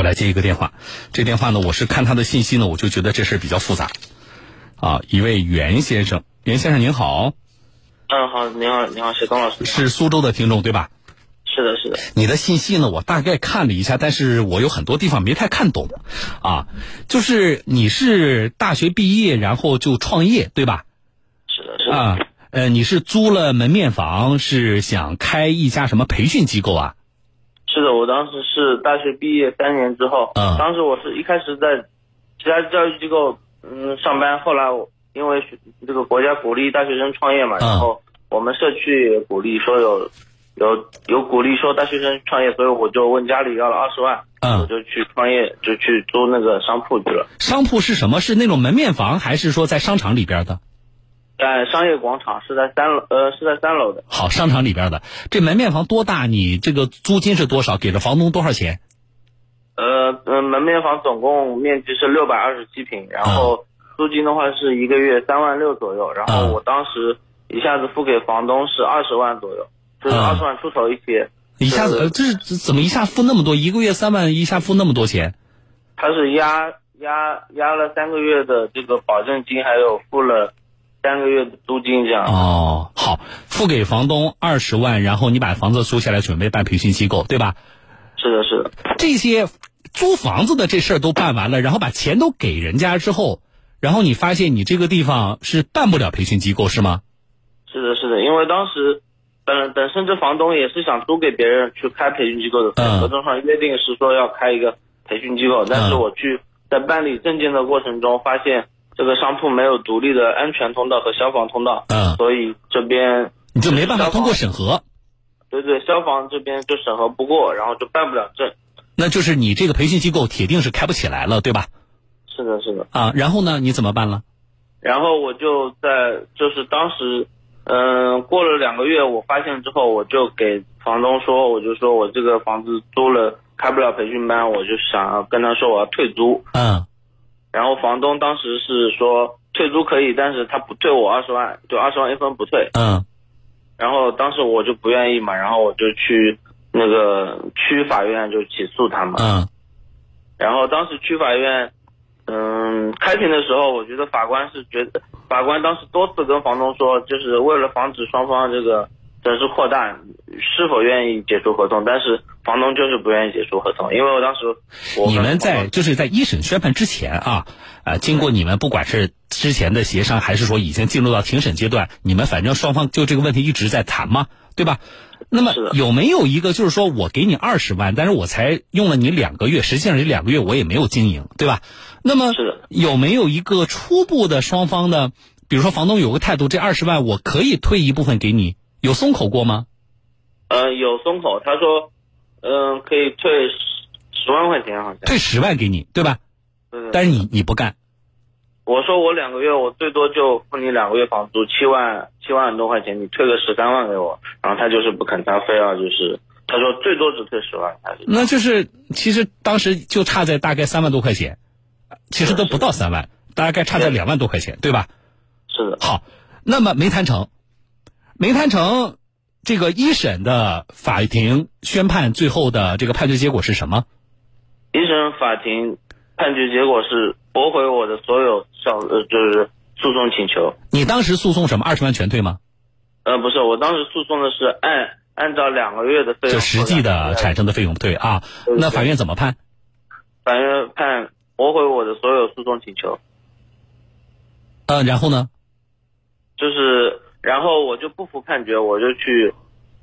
我来接一个电话。这电话呢，我是看他的信息呢，我就觉得这事儿比较复杂。啊，一位袁先生，袁先生您好，嗯，好，你好，你好，是董老师。是苏州的听众对吧？是的，是的。你的信息呢，我大概看了一下，但是我有很多地方没太看懂。啊，就是你是大学毕业然后就创业对吧？是的，是的。啊，呃，你是租了门面房，是想开一家什么培训机构啊？是的，我当时是大学毕业三年之后，嗯当时我是一开始在其他教育机构嗯上班，后来我因为学这个国家鼓励大学生创业嘛，嗯然后我们社区也鼓励说有有有鼓励说大学生创业，所以我就问家里要了二十万，嗯我就去创业，就去租那个商铺去了，商铺是什么？是那种门面房，还是说在商场里边的？在商业广场是在三楼呃是在三楼的，好，商场里边的这门面房多大？你这个租金是多少？给了房东多少钱？呃呃门面房总共面积是六百二十七平，然后租金的话是一个月三万六左右，然后嗯我当时一下子付给房东是二十万左右，就是嗯二十万出头一些。一下子，呃，这是怎么一下付那么多？一个月三万，一下付那么多钱？他是压压压了三个月的这个保证金，还有付了三个月的租金这样。哦，好，付给房东二十万，然后你把房子租下来，准备办培训机构，对吧？是的，是的，这些租房子的这事儿都办完了，然后把钱都给人家之后，然后你发现你这个地方是办不了培训机构，是吗？是的，是的，因为当时本本身这房东也是想租给别人去开培训机构的，嗯合同上约定是说要开一个培训机构，但是我去在办理证件的过程中发现这个商铺没有独立的安全通道和消防通道，嗯，所以这边你就没办法通过审核，对对，消防这边就审核不过，然后就办不了证。那就是你这个培训机构铁定是开不起来了，对吧？是的，是的。啊，然后呢，你怎么办了？然后我就在就是当时，嗯、过了两个月，我发现之后，我就给房东说，我就说我这个房子租了开不了培训班，我就想要跟他说我要退租。嗯然后房东当时是说退租可以，但是他不退我二十万，就二十万一分不退。嗯然后当时我就不愿意嘛，然后我就去那个区法院就起诉他嘛。嗯然后当时区法院，嗯，开庭的时候，我觉得法官是觉得，法官当时多次跟房东说，就是为了防止双方这个损失扩大，是否愿意解除合同，但是房东就是不愿意解除合同，因为我当时我你们在就是在一审宣判之前啊，呃，经过你们不管是之前的协商，还是说已经进入到庭审阶段，你们反正双方就这个问题一直在谈嘛，对吧？那么有没有一个就是说我给你二十万，但是我才用了你两个月，实际上这两个月我也没有经营，对吧？那么有没有一个初步的双方的，比如说房东有个态度，这二十万我可以退一部分给你，有松口过吗？呃有松口，他说，嗯、可以退十十万块钱好像，退十万给你，对吧？对对但是你你不干，我说我两个月，我最多就付你两个月房租七万七万多块钱，你退个十三万给我，然后他就是不肯，他非要就是他说最多只退十万，那就是其实当时就差在大概三万多块钱，其实都不到三万，大概差在两万多块钱，对吧？是的，好，那么没谈成，没谈成，这个一审的法庭宣判最后的这个判决结果是什么？一审法庭判决结果是驳回我的所有上呃就是诉讼请求，你当时诉讼什么？二十万全退吗？呃不是，我当时诉讼的是按按照两个月的费用，就实际的产生的费用退啊？对对那法院怎么判？法院判驳回我的所有诉讼请求，呃，然后呢？就是然后我就不服判决，我就去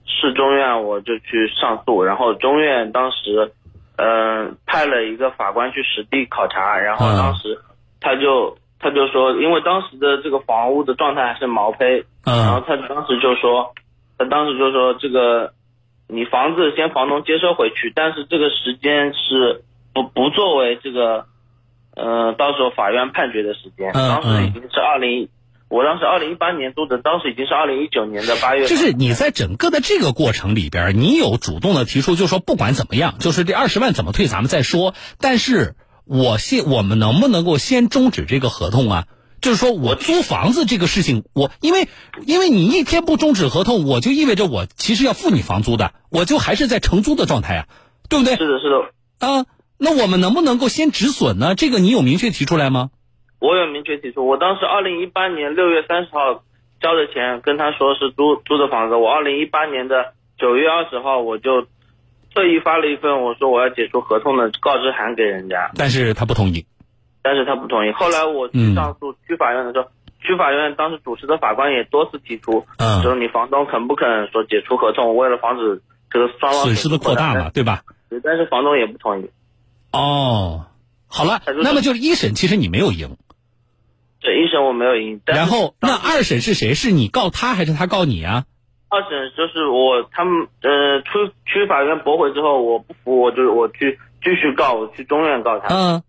市中院，我就去上诉，然后中院当时，嗯、派了一个法官去实地考察，然后嗯。当时他就他就说，因为当时的这个房屋的状态还是毛坯，然后嗯他当时就说，他当时就说这个，你房子先房东接收回去，但是这个时间是不不作为这个，呃，到时候法院判决的时间，嗯。当时已经是二零，我当时二零一八年租的，当时已经是二零一九年的八月，就是你在整个的这个过程里边，你有主动的提出，就说不管怎么样，就是这二十万怎么退咱们再说。但是我先，我们能不能够先终止这个合同啊？就是说我租房子这个事情，我因为因为你一天不终止合同，我就意味着我其实要付你房租的，我就还是在承租的状态啊，对不对？是的，是的，啊，那我们能不能够先止损呢？这个你有明确提出来吗？我有明确提出，我当时二零一八年六月三十号交的钱，跟他说是租租的房子。我二零一八年的九月二十号，我就特意发了一份我说我要解除合同的告知函给人家，但是他不同意。但是他不同意。后来我去上诉区法院的时候，区法院当时主持的法官也多次提出，嗯，说你房东肯不肯说解除合同，为了防止这个双方损失的扩大嘛，对吧？对，但是房东也不同意。哦，好了，那么就是一审其实你没有赢。对，一审我没有赢。然后那二审是谁？是你告他还是他告你啊？二审就是我，他们呃，出区法院驳回之后，我不服，我就我去继续告，我去中院告他。嗯。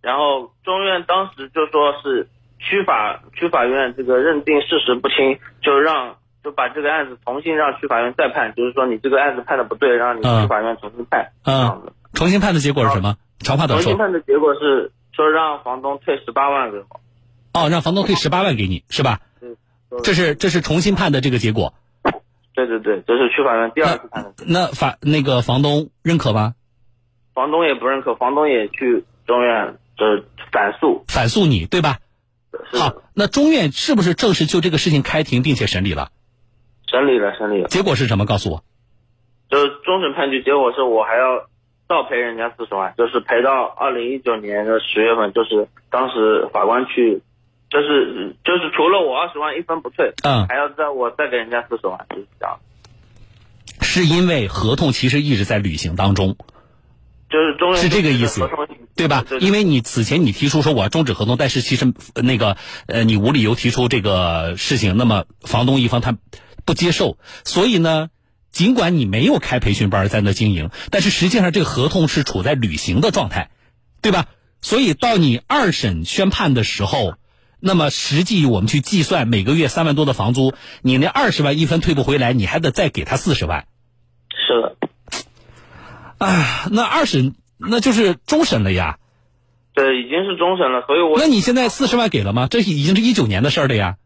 然后中院当时就说是区法区法院这个认定事实不清，就让就把这个案子重新让区法院再判，就是说你这个案子判的不对，让你区法院重新判。嗯。重新判的结果是什么？长话短说。重新判的结果是说让房东退十八万给我。哦，让房东退十八万给你是吧？嗯。这是这是重新判的这个结果。对对对，这是区法院第二次判的。那法那个房东认可吗？房东也不认可，房东也去中院。呃，反诉，反诉你对吧？好，那中院是不是正式就这个事情开庭并且审理了？审理了，审理了。结果是什么？告诉我。就是终审判决结果是我还要倒赔人家四十万，就是赔到二零一九年的十月份，就是当时法官去，就是就是除了我二十万一分不退，嗯，还要再我再给人家四十万，就是这样。是因为合同其实一直在履行当中。就是中是这个意思，对吧？因为你此前你提出说我要终止合同，但是其实那个呃你无理由提出这个事情，那么房东一方他不接受，所以呢，尽管你没有开培训班在那经营，但是实际上这个合同是处在履行的状态，对吧？所以到你二审宣判的时候，那么实际我们去计算每个月三万多的房租，你那二十万一分退不回来，你还得再给他四十万。是的。啊，那二审那就是终审了呀。对，已经是终审了，所以我。那你现在四十万给了吗？这已经是一九年的事儿了呀。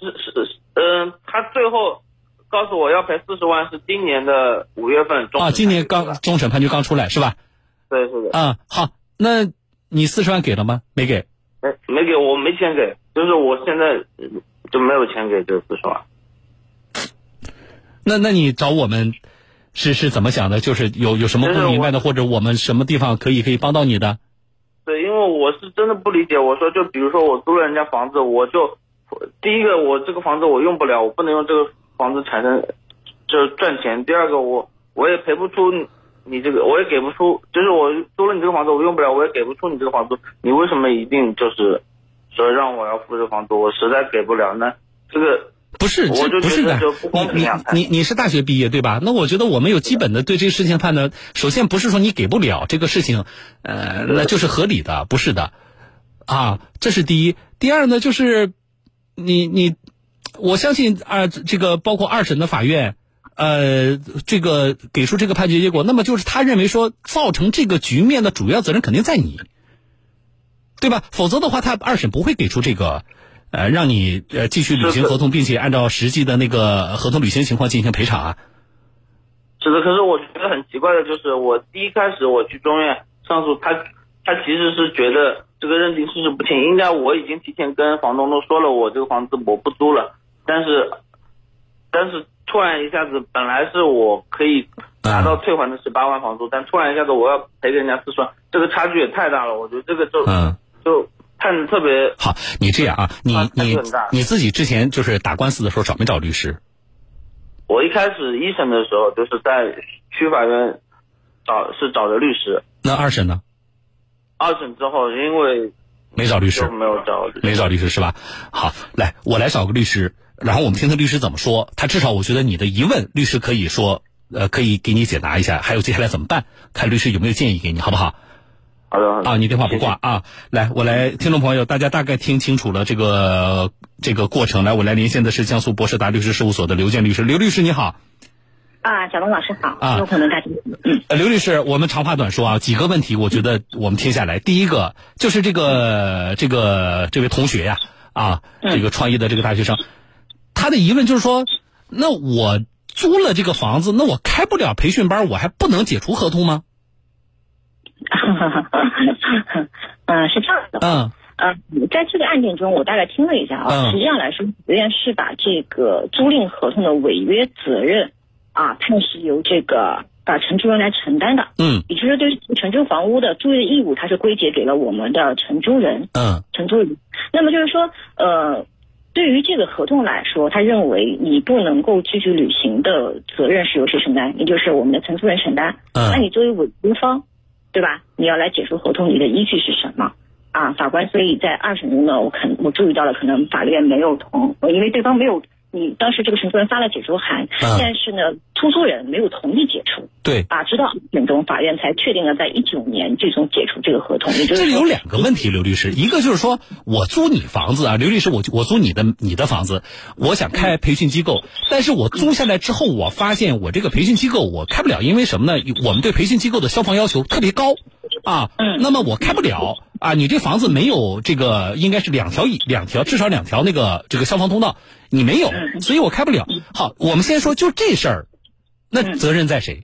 是是嗯，他最后告诉我要赔四十万，是今年的五月份终。啊，今年刚终审判决刚出来是吧？对，是的。啊，好，那你四十万给了吗？没给。没没给我没钱给，就是我现在就没有钱给这四十万。那那你找我们？是是怎么想的？就是有有什么不明白的，或者我们什么地方可以可以帮到你的？对，因为我是真的不理解。我说，就比如说我租了人家房子，我就第一个，我这个房子我用不了，我不能用这个房子产生就是赚钱。第二个，我我也赔不出你这个，我也给不出，就是我租了你这个房子，我用不了，我也给不出你这个房租。你为什么一定就是说让我要付这房租？我实在给不了，那这个。不是，这不是的。你你你你是大学毕业对吧？那我觉得我们有基本的对这个事情判断。首先不是说你给不了这个事情，呃，那就是合理的，不是的，啊，这是第一。第二呢，就是你你，我相信啊，这个包括二审的法院，呃，这个给出这个判决结果，那么就是他认为说造成这个局面的主要责任肯定在你，对吧？否则的话，他二审不会给出这个。呃，让你呃继续履行合同，并且按照实际的那个合同履行情况进行赔偿啊。是的，可是我觉得很奇怪的就是，我第一开始我去中院上诉，他他其实是觉得这个认定事实不清，应该我已经提前跟房东都说了，我这个房子我不租了，但是但是突然一下子，本来是我可以拿到退还的十八万房租，但突然一下子我要赔给人家四十万，这个差距也太大了，我觉得这个就就。判的特别好，你这样啊，你你你自己之前就是打官司的时候找没找律师？我一开始一审的时候就是在区法院找是找的律师。那二审呢？二审之后因为没找律师，没有找，没找律师是吧？好，来我来找个律师，然后我们听听律师怎么说。他至少我觉得你的疑问，律师可以说呃可以给你解答一下，还有接下来怎么办，看律师有没有建议给你，好不好？好的啊，你电话不挂啊！来，我来，听众朋友，大家大概听清楚了这个这个过程。来，我来连线的是江苏博士达律师事务所的刘建律师，刘律师你好。啊，小龙老师好。啊，有可能大家嗯，刘律师，我们长话短说啊，几个问题，我觉得我们听下来，第一个就是这个这个这位同学呀，啊，这个创业的这个大学生，他的疑问就是说，那我租了这个房子，那我开不了培训班，我还不能解除合同吗？嗯，是这样的。嗯。呃，在这个案件中，我大概听了一下啊，实际上来说，法院是把这个租赁合同的违约责任啊，判是由这个啊承租人来承担的。嗯，也就是说，对承租房屋的租约义务，它是归结给了我们的承租人。嗯，承租人。那么就是说，呃，对于这个合同来说，他认为你不能够继续履行的责任是由谁承担？也就是我们的承租人承担。嗯，那你作为委托方，对吧？你要来解除合同，你的依据是什么？啊，法官，所以在二审中呢，我肯我注意到了，可能法院没有同，因为对方没有，你当时这个承租人发了解除函，但是呢，出租人没有同意解除。对，啊，直到二审中，法院才确定了在一九年最终解除这个合同。这里有两个问题，刘律师，一个就是说我租你房子啊，刘律师，我我租你的你的房子，我想开培训机构，但是我租下来之后，我发现我这个培训机构我开不了，因为什么呢？我们对培训机构的消防要求特别高。啊，嗯，那么我开不了啊，你这房子没有这个，应该是两条一两条，至少两条那个这个消防通道，你没有，所以我开不了。好，我们先说就这事儿，那责任在谁？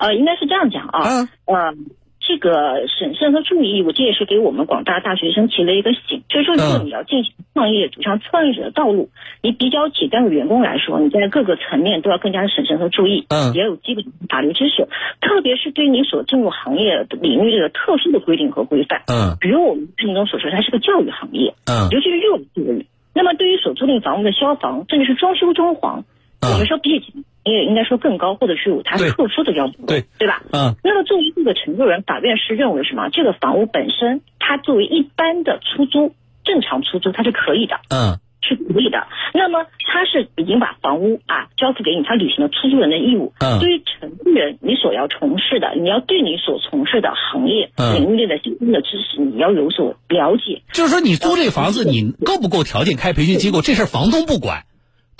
呃，应该是这样讲啊，嗯。这个审慎和注意，我这也是给我们广大大学生提了一个醒。就是说，如果你要进行创业，走上创业者的道路，你比较起单位员工来说，你在各个层面都要更加的审慎和注意，嗯，也要有基本法律知识，特别是对于你所进入行业领域这个特殊的规定和规范，嗯，比如我们视频中所说，它是个教育行业，嗯，尤其是幼儿教育。那么，对于所租赁房屋的消防，甚至是装修装潢，我们说比起也应该说更高，或者是有它特殊的要求，对对吧？嗯。那么作为这个承租人，法院是认为什么？这个房屋本身，它作为一般的出租，正常出租，它是可以的，嗯，是可以的。那么他是已经把房屋啊交付给你，他履行了出租人的义务。嗯。对于承租人，你所要从事的，你要对你所从事的行业领域内的相关的知识，你要有所了解。就是说，你租这个房子，你够不够条件开培训机构？这事儿房东不管。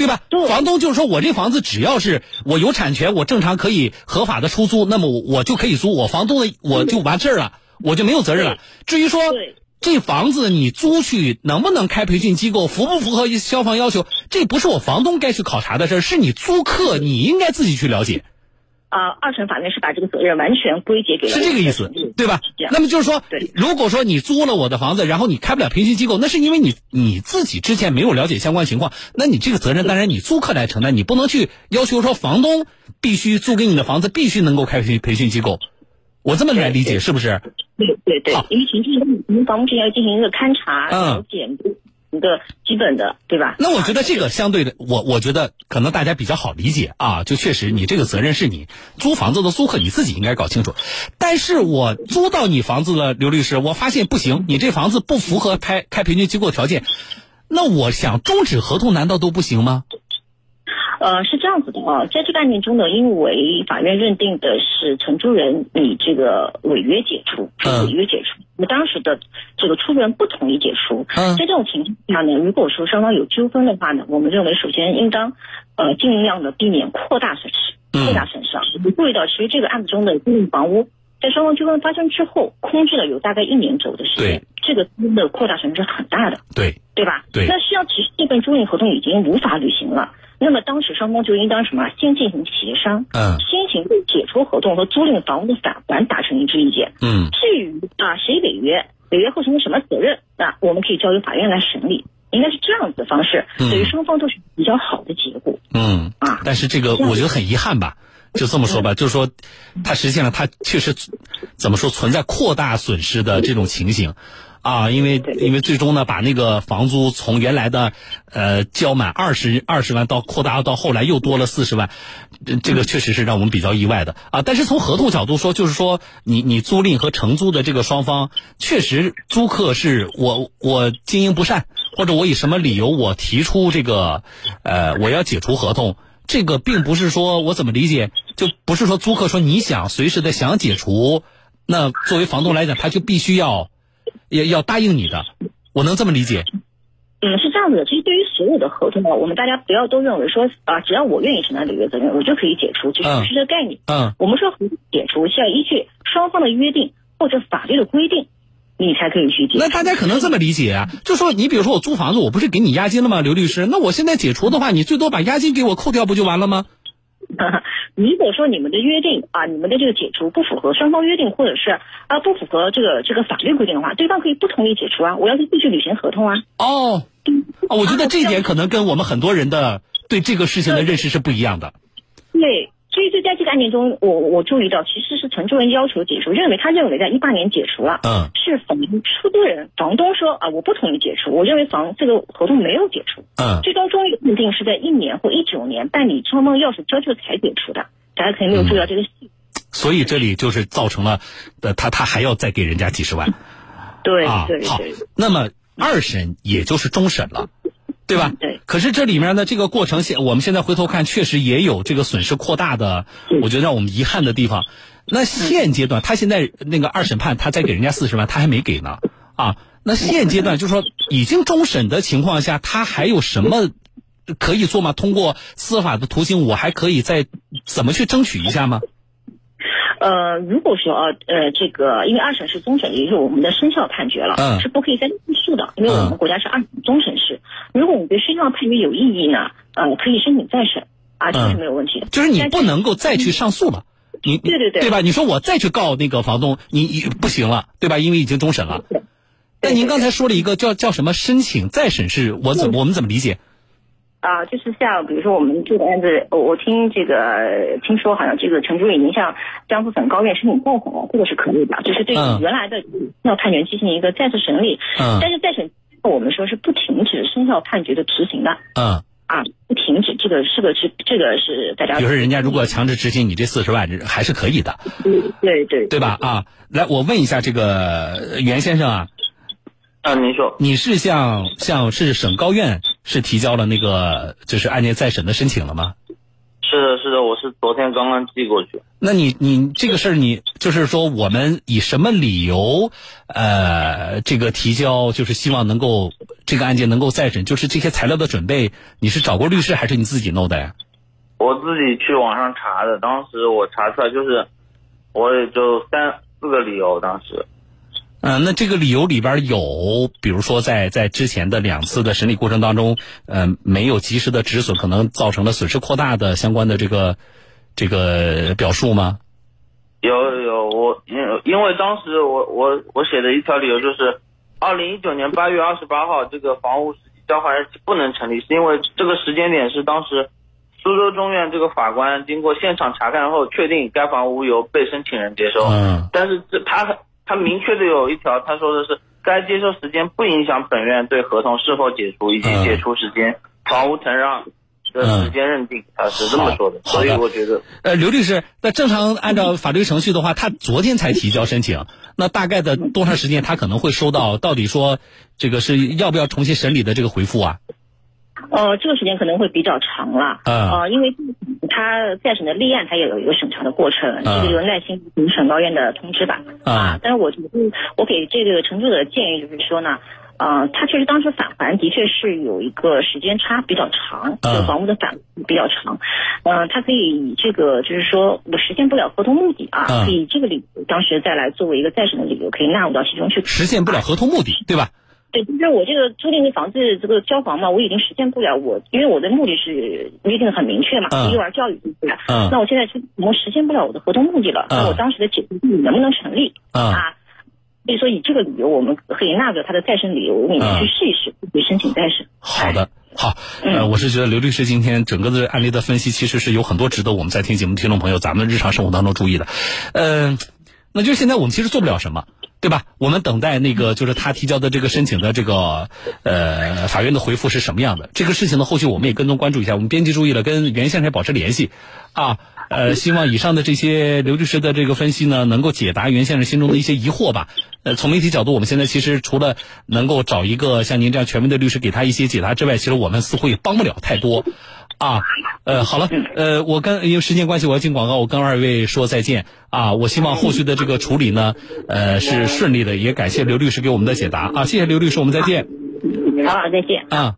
对吧？房东就是说我这房子只要是我有产权，我正常可以合法的出租，那么我就可以租。我房东的我就完事儿了，我就没有责任了。至于说这房子你租去能不能开培训机构，符不符合消防要求，这不是我房东该去考察的事儿，是你租客你应该自己去了解。啊，二审法院是把这个责任完全归结给了是这个意思，对吧？那么就是说，如果说你租了我的房子，然后你开不了培训机构，那是因为你你自己之前没有了解相关情况，那你这个责任当然你租客来承担，你不能去要求说房东必须租给你的房子必须能够开培培训机构，我这么来理解是不是？对对对，因为前期我们房屋之前要进行一个勘察了解。一个基本的，对吧？那我觉得这个相对的，我我觉得可能大家比较好理解啊。就确实，你这个责任是你租房子的租客你自己应该搞清楚。但是我租到你房子了，刘律师，我发现不行，你这房子不符合开开培训机构条件，那我想终止合同难道都不行吗？呃，是这样子的啊，在这个案件中呢，因为法院认定的是承租人以这个违约解除，是违约解除。那么当时的这个出租人不同意解除。在这种情况下呢，如果说双方有纠纷的话呢，我们认为首先应当呃尽量的避免扩大损失，扩大损失啊。我们注意到，其实这个案子中的租赁房屋在双方纠纷发生之后，空置了有大概一年左右的时间，这个租的扩大损失是很大的。对，对吧？对。那需要其实这份租赁合同已经无法履行了。那么当时双方就应当什么？先进行协商，嗯，先行对解除合同和租赁房屋的返还达成一致意见，嗯。至于啊谁违约，违约后承担什么责任，那我们可以交由法院来审理，应该是这样子的方式，对于双方都是比较好的结果，嗯啊。但是这个我觉得很遗憾吧，就这么说吧，就是说，它实现了它确实怎么说存在扩大损失的这种情形。啊，因为因为最终呢，把那个房租从原来的呃交满二十二十万到扩大到后来又多了四十万，这个确实是让我们比较意外的啊。但是从合同角度说，就是说你你租赁和承租的这个双方，确实租客是我我经营不善，或者我以什么理由我提出这个呃我要解除合同，这个并不是说我怎么理解，就不是说租客说你想随时的想解除，那作为房东来讲，他就必须要。也要答应你的，我能这么理解？嗯，是这样子的。其实对于所有的合同呢，我们大家不要都认为说啊，只要我愿意承担违约责任，我就可以解除，其实不是这个概念。嗯，我们说合同解除是要依据双方的约定或者法律的规定，你才可以去解。那大家可能这么理解啊，就说你比如说我租房子，我不是给你押金了吗？刘律师，那我现在解除的话，你最多把押金给我扣掉，不就完了吗？如果说你们的约定啊，你们的这个解除不符合双方约定，或者是啊不符合这个这个法律规定的话，对方可以不同意解除啊，我要继续履行合同啊。哦，哦，我觉得这一点可能跟我们很多人的对这个事情的认识是不一样的。对。所以就，在这个案件中，我我注意到，其实是承租人要求解除，认为他认为在一八年解除了，嗯，是房出租人房东说啊，我不同意解除，我认为房这个合同没有解除，嗯，最终终于认定是在一年或一九年办理双方钥匙交接才解除的，大家可能没有注意到这个细所以这里就是造成了，呃，他他还要再给人家几十万，对好对，，那么二审也就是终审了。对吧？对。可是这里面呢，这个过程现我们现在回头看，确实也有这个损失扩大的，我觉得让我们遗憾的地方。那现阶段，他现在那个二审判，他再给人家四十万，他还没给呢啊。那现阶段就是说，已经终审的情况下，他还有什么可以做吗？通过司法的途径，我还可以再怎么去争取一下吗？呃，如果说呃呃，这个因为二审是终审，也就是我们的生效判决了，嗯是不可以再上诉的，因为我们国家是二审终审制。如果我们对生效判决有异议呢，呃，可以申请再审啊，这个是没有问题的。就是你不能够再去上诉了。你对对对对吧？你说我再去告那个房东，你你不行了，对吧？因为已经终审了。对那您刚才说了一个叫叫什么申请再审是，我怎么我们怎么理解？啊，就是像比如说我们这个案子，我我听这个听说好像这个陈主任已经向江苏省高院申请再审了，这个是可以的，就是对嗯原来的生效判决进行一个再次审理。嗯但是再审我们说是不停止生效判决的执行的嗯，啊，不停止，这个是个是这个是大家比如说人家如果强制执行你这四十万，还是可以的，对对对吧？啊，来，我问一下这个袁先生啊，啊，您说，你是向向是省高院是提交了那个就是案件再审的申请了吗？是的，是的，我是昨天刚刚寄过去。那你你这个事儿，你就是说我们以什么理由，呃，这个提交就是希望能够这个案件能够再审，就是这些材料的准备，你是找过律师还是你自己弄的呀？我自己去网上查的，当时我查出来就是，我也就三四个理由，当时。嗯、那这个理由里边有，比如说在在之前的两次的审理过程当中，呃，没有及时的止损，可能造成了损失扩大的相关的这个这个表述吗？有有有，我因因为当时我我我写的一条理由就是，二零一九年八月二十八号这个房屋实际交还日期不能成立，是因为这个时间点是当时苏州中院这个法官经过现场查看后确定该房屋由被申请人接收，嗯但是这他他明确的有一条，他说的是该接收时间不影响本院对合同是否解除以及嗯解除时间、房屋承让的时间认定，他是这么说的，所以我觉得。呃，刘律师，那正常按照法律程序的话，他昨天才提交申请，那大概的多长时间他可能会收到？到底说这个是要不要重新审理的这个回复啊？呃，这个时间可能会比较长了，啊呃，因为他再审的立案，它也有一个审查的过程，这个就耐心等省高院的通知吧。嗯啊，但是我觉得我给这个陈助的建议就是说呢，呃，他确实当时返还的确是有一个时间差比较长，这个房屋的返比较长，呃，他可以以这个就是说我实现不了合同目的啊，以以这个理由当时再来作为一个再审的理由，可以纳入到其中去。实现不了合同目的，对吧？对，就是我这个租赁的房子这个交房嘛，我已经实现不了我，因为我的目的是约定的很明确嘛，嗯是幼儿教育，对不对？嗯那我现在是我实现不了我的合同目的了，嗯那我当时的解决能不能成立、嗯啊？所以说以这个理由，我们可以纳入他的再审理由里面嗯去试一试，可以申请再审。好的，好，呃，我是觉得刘律师今天整个的案例的分析，其实是有很多值得我们在听节目听众朋友咱们日常生活当中注意的，呃，那就是现在我们其实做不了什么。对吧？我们等待那个就是他提交的这个申请的这个呃法院的回复是什么样的？这个事情呢，后续我们也跟踪关注一下。我们编辑注意了，跟袁先生保持联系啊。呃，希望以上的这些刘律师的这个分析呢，能够解答袁先生心中的一些疑惑吧。呃，从媒体角度，我们现在其实除了能够找一个像您这样权威的律师给他一些解答之外，其实我们似乎也帮不了太多。啊，呃，好了，呃，我跟因为时间关系，我要进广告，我跟二位说再见啊。我希望后续的这个处理呢，呃，是顺利的，也感谢刘律师给我们的解答啊，谢谢刘律师，我们再见好，再见。啊。